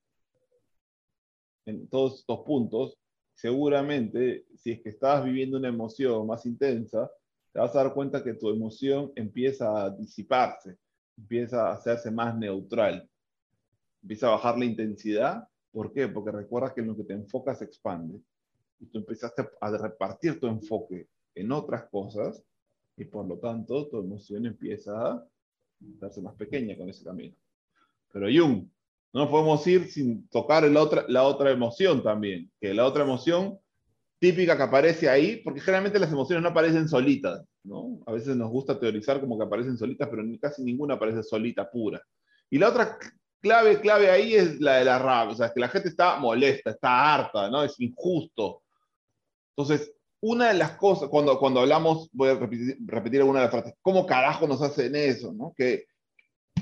en todos estos puntos. Seguramente, si es que estabas viviendo una emoción más intensa, te vas a dar cuenta que tu emoción empieza a disiparse, empieza a hacerse más neutral, empieza a bajar la intensidad. ¿Por qué? Porque recuerdas que en lo que te enfocas se expande. Y tú empezaste a repartir tu enfoque en otras cosas y por lo tanto tu emoción empieza a hacerse más pequeña con ese camino. Pero Jung, no podemos ir sin tocar la otra, la otra emoción también, que la otra emoción típica que aparece ahí, porque generalmente las emociones no aparecen solitas, ¿no? A veces nos gusta teorizar como que aparecen solitas, pero casi ninguna aparece solita, pura. Y la otra clave, clave ahí es la de la rabia, o sea, que la gente está molesta, está harta, ¿no? Es injusto. Entonces, una de las cosas, cuando, cuando hablamos, voy a repetir, repetir alguna de las frases, ¿cómo carajo nos hacen eso? ¿no? ¿Qué,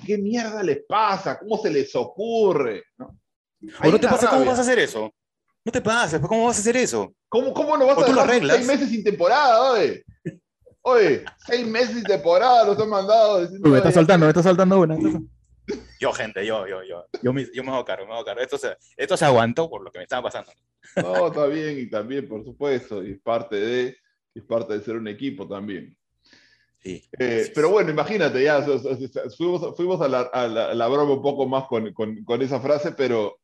¿Qué mierda les pasa? ¿Cómo se les ocurre? ¿no? ¿O no te pasa cómo vas a hacer eso? No te pases, pues, ¿cómo vas a hacer eso? ¿Cómo, cómo no vas a arreglas. seis meses sin temporada, oye? Oye, seis meses sin temporada los han mandado. diciendo, Me está "Oye, soltando, me está soltando una. Yo, gente, yo, yo, yo. Yo me, yo me hago cargo, me hago cargo. Esto se, esto se aguantó por lo que me estaba pasando. No, está bien, y también, por supuesto, y es parte de, es parte de ser un equipo también. Sí. Eh, pero bueno, imagínate, ya fuimos, fuimos a, la, a la- a la broma un poco más con, con- con esa frase, pero,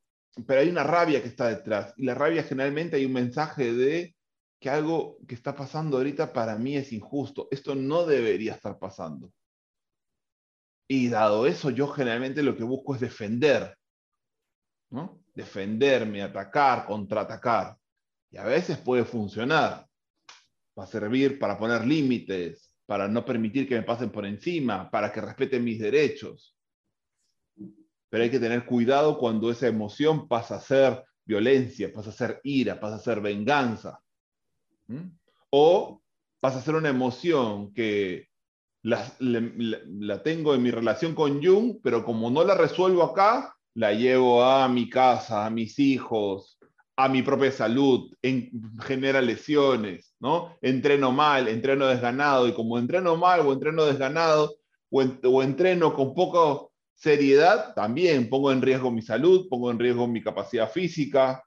pero hay una rabia que está detrás. Y la rabia generalmente hay un mensaje de que algo que está pasando ahorita para mí es injusto. Esto no debería estar pasando. Y dado eso, yo generalmente lo que busco es defender. ¿no? Defenderme, atacar, contraatacar. Y a veces puede funcionar. Va a servir para poner límites, para no permitir que me pasen por encima, para que respeten mis derechos. Pero hay que tener cuidado cuando esa emoción pasa a ser violencia, pasa a ser ira, pasa a ser venganza. O pasa a ser una emoción que la tengo en mi relación con Jung, pero como no la resuelvo acá, la llevo a mi casa, a mis hijos, a mi propia salud, en, genera lesiones, ¿no? Entreno mal, entreno desganado, y como entreno mal o entreno desganado, o, en- o entreno con poca seriedad, también pongo en riesgo mi salud, pongo en riesgo mi capacidad física.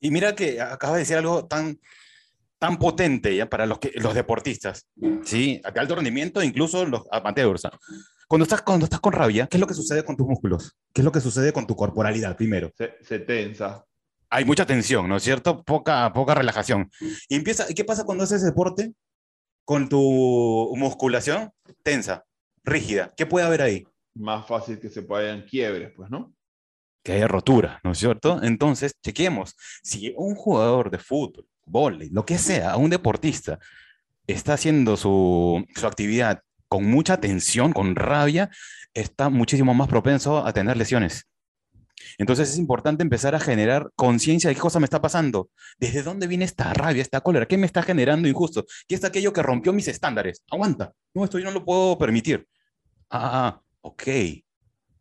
Y mira que acabas de decir algo tan, tan potente ya para los, que, los deportistas, ¿sí? De alto rendimiento, incluso los amateurs. Cuando estás, cuando estás con rabia, ¿qué es lo que sucede con tus músculos? ¿Qué es lo que sucede con tu corporalidad primero? Se, se tensa. Hay mucha tensión, ¿no es cierto? Poca, poca relajación. Y empieza, ¿y qué pasa cuando haces deporte con tu musculación tensa, rígida? ¿Qué puede haber ahí? Más fácil que se vayan quiebres, pues, ¿no? que haya rotura, ¿no es cierto? Entonces, chequemos, si un jugador de fútbol, vóley, lo que sea, un deportista, está haciendo su, su actividad con mucha tensión, con rabia, está muchísimo más propenso a tener lesiones. Entonces es importante empezar a generar conciencia de qué cosa me está pasando, desde dónde viene esta rabia, esta cólera, qué me está generando injusto, qué es aquello que rompió mis estándares. Aguanta, no, esto yo no lo puedo permitir. Ah, ok.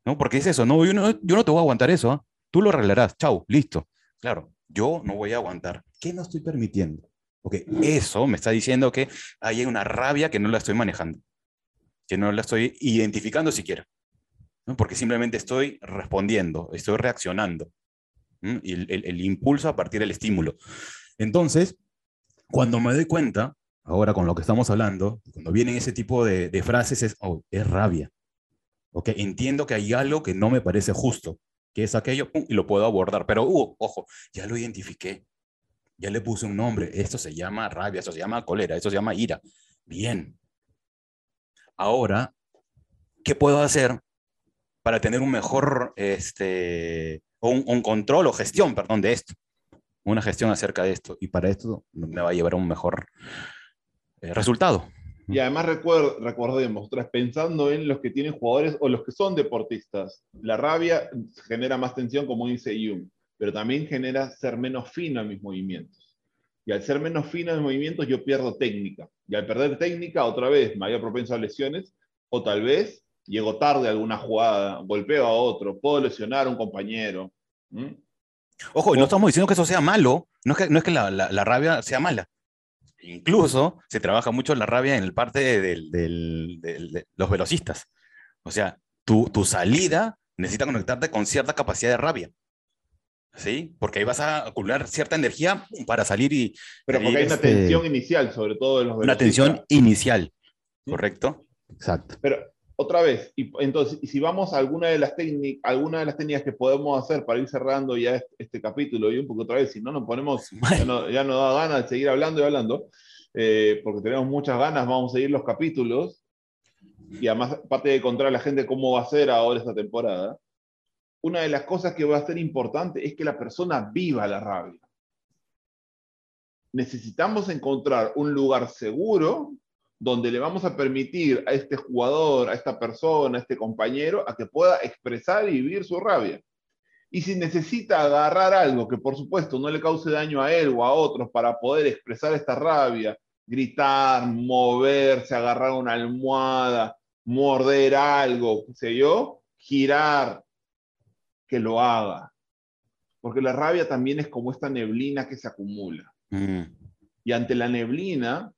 ¿No? Porque es eso, no, yo no, yo no te voy a aguantar eso, ¿ah? tú lo arreglarás, chau, listo. Claro, yo no voy a aguantar. ¿Qué no estoy permitiendo? Porque eso me está diciendo que hay una rabia que no la estoy manejando, que no la estoy identificando siquiera porque simplemente estoy respondiendo, estoy reaccionando. Y el, impulso a partir del estímulo. Entonces, cuando me doy cuenta, ahora con lo que estamos hablando, cuando vienen ese tipo de, frases, es, oh, es rabia. Okay, entiendo que hay algo que no me parece justo, que es aquello, y lo puedo abordar, pero uh, ojo, ya lo identifiqué, ya le puse un nombre, esto se llama rabia, esto se llama cólera, esto se llama ira. Bien. Ahora, ¿qué puedo hacer para tener un mejor, este, un, control o gestión, perdón, de esto. Una gestión acerca de esto. Y para esto me va a llevar a un mejor eh, resultado. Y además recordemos, pensando en los que tienen jugadores o los que son deportistas, la rabia genera más tensión, como dice Jung, pero también genera ser menos fino en mis movimientos. Y al ser menos fino en mis movimientos, yo pierdo técnica. Y al perder técnica, otra vez, había propenso a lesiones, o tal vez llego tarde a alguna jugada, golpeo a otro, puedo lesionar a un compañero. Ojo, y no estamos diciendo que eso sea malo, no es que, no es que la, la, rabia sea mala. Incluso se trabaja mucho la rabia en el parte de los velocistas. O sea, tu, tu salida necesita conectarte con cierta capacidad de rabia. ¿sí? Porque ahí vas a acumular cierta energía para salir y... Pero porque hay una este, tensión inicial, sobre todo en los Una tensión inicial, ¿correcto? Exacto. Pero otra vez, y entonces, y si vamos a alguna de las técnicas, alguna de las técnicas que podemos hacer para ir cerrando ya este, capítulo y un poco otra vez, si no nos ponemos, ya no, ya no da ganas de seguir hablando y hablando, eh, porque tenemos muchas ganas, vamos a seguir los capítulos, y además, aparte de contar a la gente cómo va a ser ahora esta temporada, una de las cosas que va a ser importante es que la persona viva la rabia. Necesitamos encontrar un lugar seguro donde le vamos a permitir a este jugador, a esta persona, a este compañero, a que pueda expresar y vivir su rabia. Y si necesita agarrar algo que por supuesto no le cause daño a él o a otros para poder expresar esta rabia, gritar, moverse, agarrar una almohada, morder algo, qué sé yo, girar, que lo haga. Porque la rabia también es como esta neblina que se acumula. Mm. Y ante la neblina,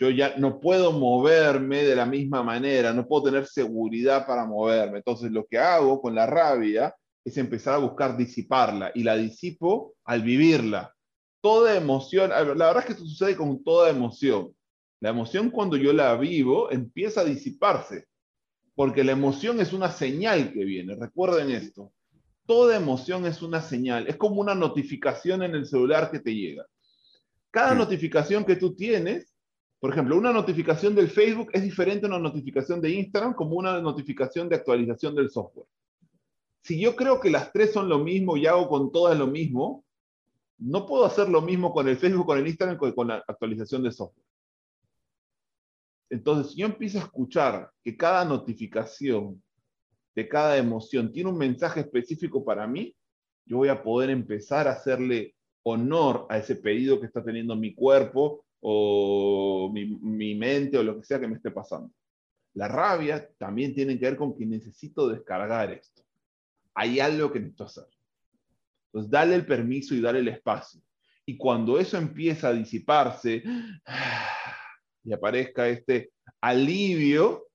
yo ya no puedo moverme de la misma manera, no puedo tener seguridad para moverme. Entonces lo que hago con la rabia es empezar a buscar disiparla y la disipo al vivirla. Toda emoción, la verdad es que esto sucede con toda emoción. La emoción cuando yo la vivo empieza a disiparse, porque la emoción es una señal que viene. Recuerden esto. Toda emoción es una señal, es como una notificación en el celular que te llega. Cada notificación que tú tienes por ejemplo, una notificación del Facebook es diferente a una notificación de Instagram como una notificación de actualización del software. Si yo creo que las tres son lo mismo y hago con todas lo mismo, no puedo hacer lo mismo con el Facebook, con el Instagram, con, la actualización de software. Entonces, si yo empiezo a escuchar que cada notificación de cada emoción tiene un mensaje específico para mí, yo voy a poder empezar a hacerle honor a ese pedido que está teniendo mi cuerpo o mi, mente o lo que sea que me esté pasando. La rabia también tiene que ver con que necesito descargar esto. Hay algo que necesito hacer. Entonces, dale el permiso y dale el espacio. Y cuando eso empieza a disiparse y aparezca este alivio,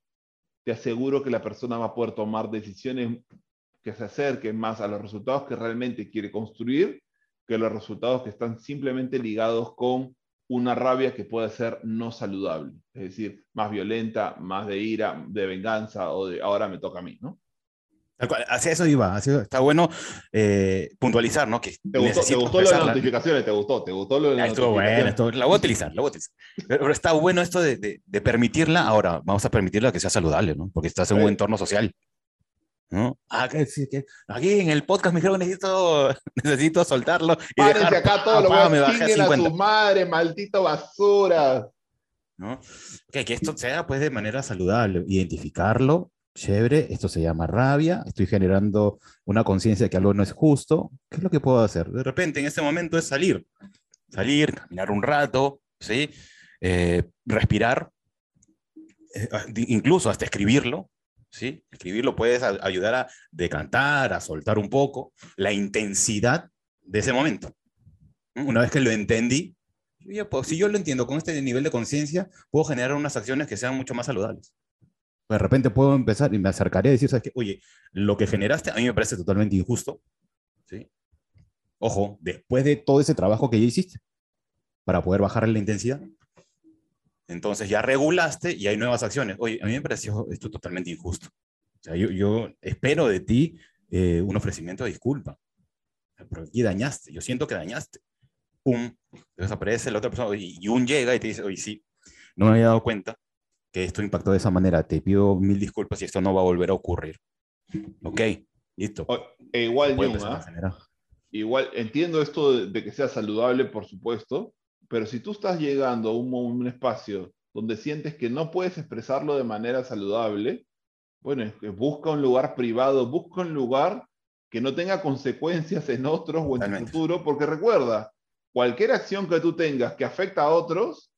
te aseguro que la persona va a poder tomar decisiones que se acerquen más a los resultados que realmente quiere construir que los resultados que están simplemente ligados con una rabia que puede ser no saludable, es decir, más violenta, más de ira, de venganza o de ahora me toca a mí, ¿no? Hacia eso iba, está bueno eh, puntualizar, ¿no? Que ¿Te gustó, ¿te gustó lo de las notificaciones? ¿Te gustó? ¿Te gustó lo de las estuvo bueno, esto, la voy a utilizar, la voy a utilizar. Pero, está bueno esto de, de, permitirla, ahora vamos a permitirla que sea saludable, ¿no? Porque estás en un entorno social. ¿No? Ah, aquí en el podcast me dijeron que necesito, necesito soltarlo. Y Párense dejar, acá los pa, me bajé a a 50. su madre, maldito basura. ¿no? Que, que esto sea pues de manera saludable, identificarlo, chévere, esto se llama rabia, estoy generando una conciencia de que algo no es justo, ¿qué es lo que puedo hacer? De repente en este momento es salir, salir, caminar un rato, ¿sí? Eh, respirar, eh, ah, incluso hasta escribirlo, ¿sí? Escribirlo puedes ayudar a decantar, a soltar un poco la intensidad de ese momento. Una vez que lo entendí, yo puedo- si yo lo entiendo con este nivel de conciencia, puedo generar unas acciones que sean mucho más saludables. De repente puedo empezar y me acercaré a decir. Oye, lo que generaste a mí me parece totalmente injusto. Ojo, después de todo ese trabajo que ya hiciste para poder bajar la intensidad. Entonces ya regulaste y hay nuevas acciones. Oye, a mí me pareció esto totalmente injusto. O sea, yo, yo espero de ti eh, un ofrecimiento de disculpa. Pero aquí dañaste, yo siento que dañaste. Pum, desaparece la otra persona y, un llega y te dice, oye, sí, no me había dado cuenta que esto impactó de esa manera. Te pido mil disculpas y esto no va a volver a ocurrir. Ok, listo. O- e igual, Jung, a ¿ah? igual entiendo esto de, de que sea saludable, por supuesto, pero si tú estás llegando a un, espacio donde sientes que no puedes expresarlo de manera saludable, bueno, busca un lugar privado, busca un lugar que no tenga consecuencias en otros o en tu futuro, porque recuerda, cualquier acción que tú tengas que afecta a otros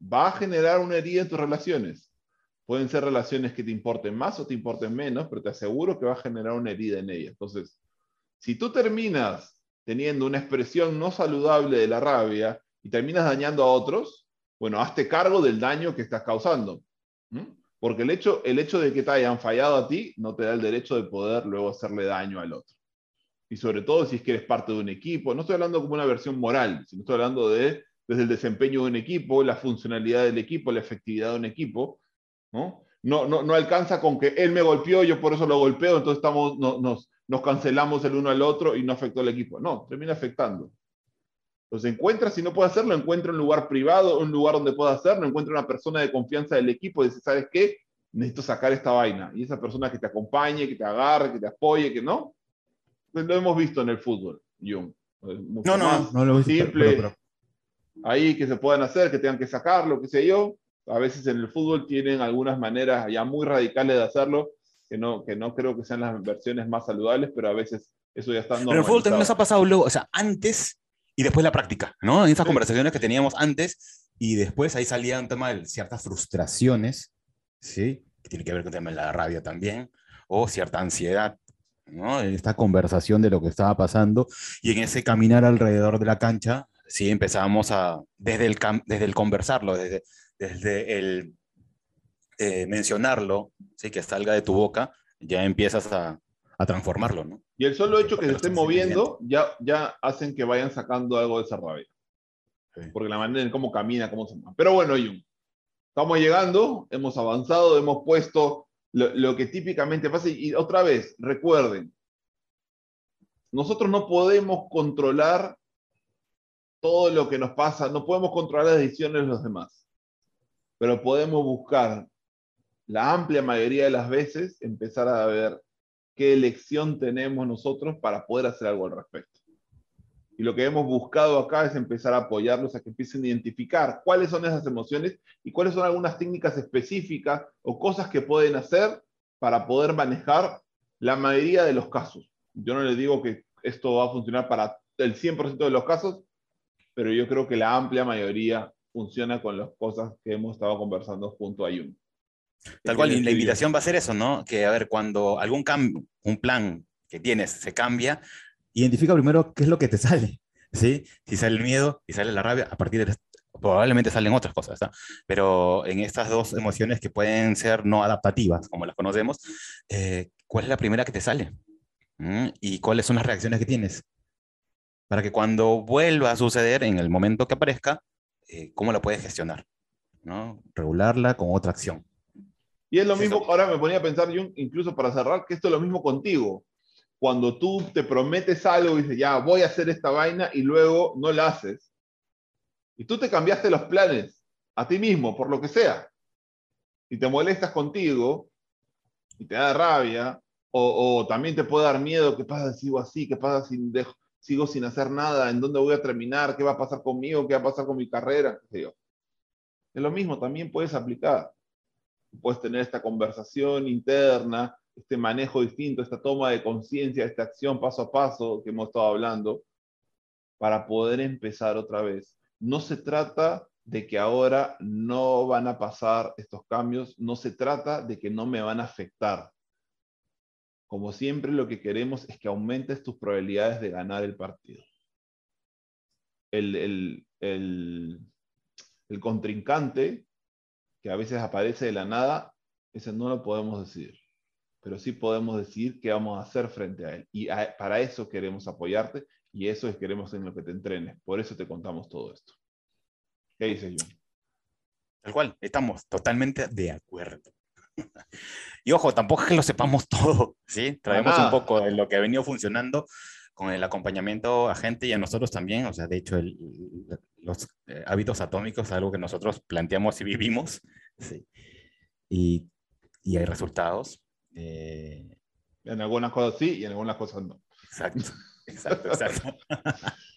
va a generar una herida en tus relaciones. Pueden ser relaciones que te importen más o te importen menos, pero te aseguro que va a generar una herida en ellas. Entonces, si tú terminas teniendo una expresión no saludable de la rabia y terminas dañando a otros, bueno, hazte cargo del daño que estás causando. ¿m? Porque el hecho, el hecho de que te hayan fallado a ti no te da el derecho de poder luego hacerle daño al otro. Y sobre todo si es que eres parte de un equipo. No estoy hablando como una versión moral, sino estoy hablando de desde el desempeño de un equipo, la funcionalidad del equipo, la efectividad de un equipo. ¿no? No, no, no alcanza con que él me golpeó, yo por eso lo golpeo, entonces estamos, no- nos, nos cancelamos el uno al otro y no afectó al equipo. No, termina afectando. Entonces encuentra, si no puede hacerlo, encuentra un lugar privado, un lugar donde pueda hacerlo, encuentra una persona de confianza del equipo y dice, ¿sabes qué? Necesito sacar esta vaina. Y esa persona que te acompañe, que te agarre, que te apoye, que no. Pues lo hemos visto en el fútbol, Jung. No, no, No lo he visto, simple, pero- pero- ahí que se puedan hacer, que tengan que sacarlo, qué sé yo. A veces en el fútbol tienen algunas maneras ya muy radicales de hacerlo, que no, que no creo que sean las versiones más saludables, pero a veces eso ya está Pero el fútbol también nos ha pasado luego, o sea, antes y después la práctica, ¿no? En esas Sí. conversaciones que teníamos antes y después ahí salía un tema de ciertas frustraciones, ¿sí? Que tiene que ver con el tema de la rabia también, o cierta ansiedad, ¿no? En esta conversación de lo que estaba pasando y en ese caminar alrededor de la cancha, sí empezamos a, desde el, desde el conversarlo, desde, desde el eh, mencionarlo, ¿sí? Que salga de tu boca, ya empiezas a, a transformarlo, ¿no? Y el solo hecho que se estén moviendo ya, ya hacen que vayan sacando algo de esa rabia. Sí. Porque la manera en cómo camina, cómo se mueve. Pero bueno, Jung, estamos llegando, hemos avanzado, hemos puesto lo, lo que típicamente pasa. Y otra vez, recuerden, nosotros no podemos controlar todo lo que nos pasa, no podemos controlar las decisiones de los demás, pero podemos buscar la amplia mayoría de las veces empezar a ver qué elección tenemos nosotros para poder hacer algo al respecto. Y lo que hemos buscado acá es empezar a apoyarlos a que empiecen a identificar cuáles son esas emociones y cuáles son algunas técnicas específicas o cosas que pueden hacer para poder manejar la mayoría de los casos. Yo no les digo que esto va a funcionar para el 100% de los casos, pero yo creo que la amplia mayoría funciona con las cosas que hemos estado conversando junto a Jung. Tal cual, y la invitación va a ser eso, ¿no? Que a ver, cuando algún cambio, un plan que tienes se cambia, identifica primero qué es lo que te sale, ¿sí? Si sale el miedo y sale la rabia, a partir de probablemente salen otras cosas, ¿no? Pero en estas dos emociones que pueden ser no adaptativas, como las conocemos, eh, ¿cuál es la primera que te sale? ¿Mm? ¿Y cuáles son las reacciones que tienes? Para que cuando vuelva a suceder, en el momento que aparezca, eh, ¿cómo la puedes gestionar? ¿no? Regularla con otra acción. Y es lo mismo, ahora me ponía a pensar, Jung, incluso para cerrar, que esto es lo mismo contigo. Cuando tú te prometes algo y dices, ya, voy a hacer esta vaina y luego no la haces. Y tú te cambiaste los planes a ti mismo, por lo que sea. Y te molestas contigo y te da rabia O, o también te puede dar miedo, ¿qué pasa si sigo así? ¿Qué pasa si dejo, sigo sin hacer nada? ¿En dónde voy a terminar? ¿Qué va a pasar conmigo? ¿Qué va a pasar con mi carrera? Es lo mismo, también puedes aplicar. Puedes tener esta conversación interna, este manejo distinto, esta toma de conciencia, esta acción paso a paso que hemos estado hablando, para poder empezar otra vez. No se trata de que ahora no van a pasar estos cambios, no se trata de que no me van a afectar. Como siempre, lo que queremos es que aumentes tus probabilidades de ganar el partido. El, el, el, el contrincante, que a veces aparece de la nada, ese no lo podemos decir pero sí podemos decir qué vamos a hacer frente a él. Y a, para eso queremos apoyarte y eso es queremos en lo que te entrenes. Por eso te contamos todo esto. ¿Qué dices, John? Tal cual, estamos totalmente de acuerdo. y ojo, tampoco es que lo sepamos todo, ¿sí? Traemos un poco de lo que ha venido funcionando con el acompañamiento a gente y a nosotros también. O sea, de hecho, el, los eh, hábitos atómicos es algo que nosotros planteamos y vivimos. ¿sí? Y, y hay resultados. Eh, en algunas cosas sí y en algunas cosas no. Exacto, exacto, exacto.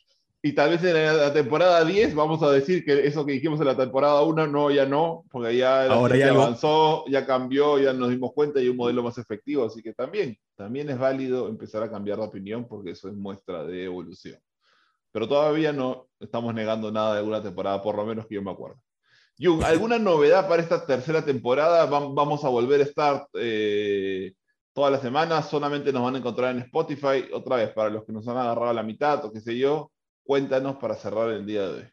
y tal vez en la temporada 10 vamos a decir que eso que dijimos en la temporada 1, no, ya no, porque ya, Ahora ya avanzó, ya cambió, ya nos dimos cuenta y un modelo más efectivo, así que también, también es válido empezar a cambiar de opinión porque eso es muestra de evolución. Pero todavía no estamos negando nada de alguna temporada, por lo menos que yo me acuerdo. Jung, ¿alguna novedad para esta tercera temporada? Vamos a volver a estar eh, todas las semanas, solamente nos van a encontrar en Spotify. Otra vez, para los que nos han agarrado a la mitad o qué sé yo, cuéntanos para cerrar el día de hoy.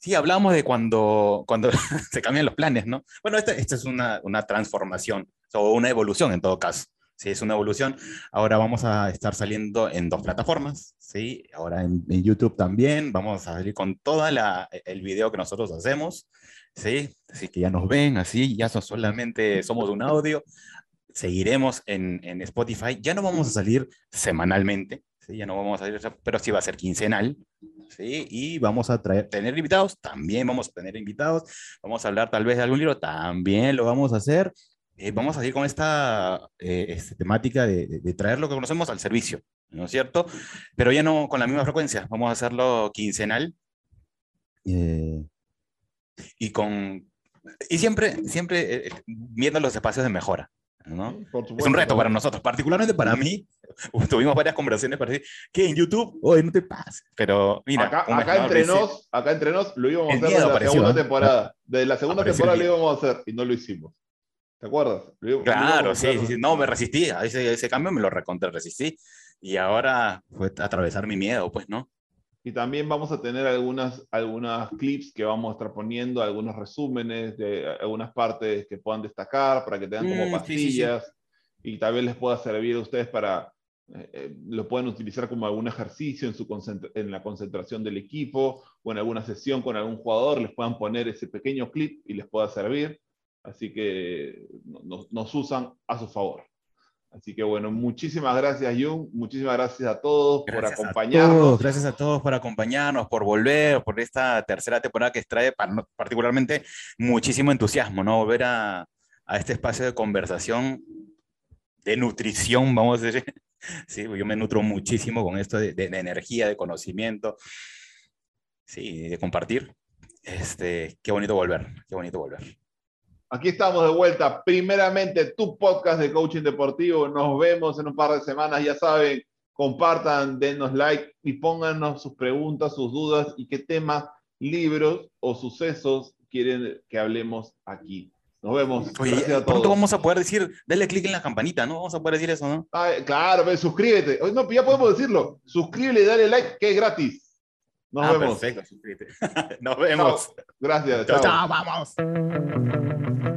Sí, hablamos de cuando, cuando se cambian los planes, ¿no? Bueno, esta, esta es una, una transformación, o una evolución en todo caso. Sí, es una evolución. Ahora vamos a estar saliendo en dos plataformas, ¿sí? Ahora en, en YouTube también. Vamos a salir con todo el video que nosotros hacemos. ¿sí? Así que ya nos ven, así, ya solamente somos un audio. Seguiremos en, en Spotify. Ya no vamos a salir semanalmente, ¿sí? Ya no vamos a salir, pero sí va a ser quincenal, ¿sí? Y vamos a traer, tener invitados, también vamos a tener invitados. Vamos a hablar tal vez de algún libro, también lo vamos a hacer. Eh, vamos a seguir con esta, eh, esta temática de, traer lo que conocemos al servicio, ¿no es cierto? Pero ya no con la misma frecuencia, vamos a hacerlo quincenal. Eh, y con y siempre siempre viendo los espacios de mejora ¿no? Supuesto, es un reto para nosotros particularmente para mí. Tuvimos varias conversaciones para decir que en YouTube hoy no te pases pero mira acá, acá entre nos acá entre nos lo íbamos a hacer desde la apareció, segunda ¿no? temporada. Desde la segunda apareció temporada lo íbamos a hacer y no lo hicimos. ¿te acuerdas? Lo, claro lo sí, sí, sí, no me resistí. A ese, ese cambio me lo recontra resistí. Y ahora fue atravesar mi miedo pues no y también vamos a tener algunas, algunas clips que vamos a estar poniendo, algunos resúmenes de algunas partes que puedan destacar para que tengan como mm, pastillas sí, sí, sí. y tal vez les pueda servir a ustedes para, eh, lo pueden utilizar como algún ejercicio en, su en la concentración del equipo o en alguna sesión con algún jugador, les puedan poner ese pequeño clip y les pueda servir. Así que nos, nos usan a su favor. Así que bueno, muchísimas gracias, Jung. Muchísimas gracias a todos gracias por acompañarnos. A todos, gracias a todos por acompañarnos, por volver, por esta tercera temporada que trae particularmente muchísimo entusiasmo, ¿no? Volver a, a este espacio de conversación, de nutrición, vamos a decir. Sí, yo me nutro muchísimo con esto de, de, de energía, de conocimiento, sí, de compartir. Este, qué bonito volver, qué bonito volver. Aquí estamos de vuelta. Primeramente, tu podcast de coaching deportivo. Nos vemos en un par de semanas. Ya saben, compartan, denos like y pónganos sus preguntas, sus dudas y qué temas, libros o sucesos quieren que hablemos aquí. Nos vemos. Oye, Gracias a todos. pronto vamos a poder decir, dale clic en la campanita, ¿no? Vamos a poder decir eso, ¿no? Claro, suscríbete. No, ya podemos decirlo. Suscríbete y dale like, que es gratis. Nos ah, vemos. Perfecto, suscríbete. Nos vemos. Chao. Gracias. chao, chao, chao vamos.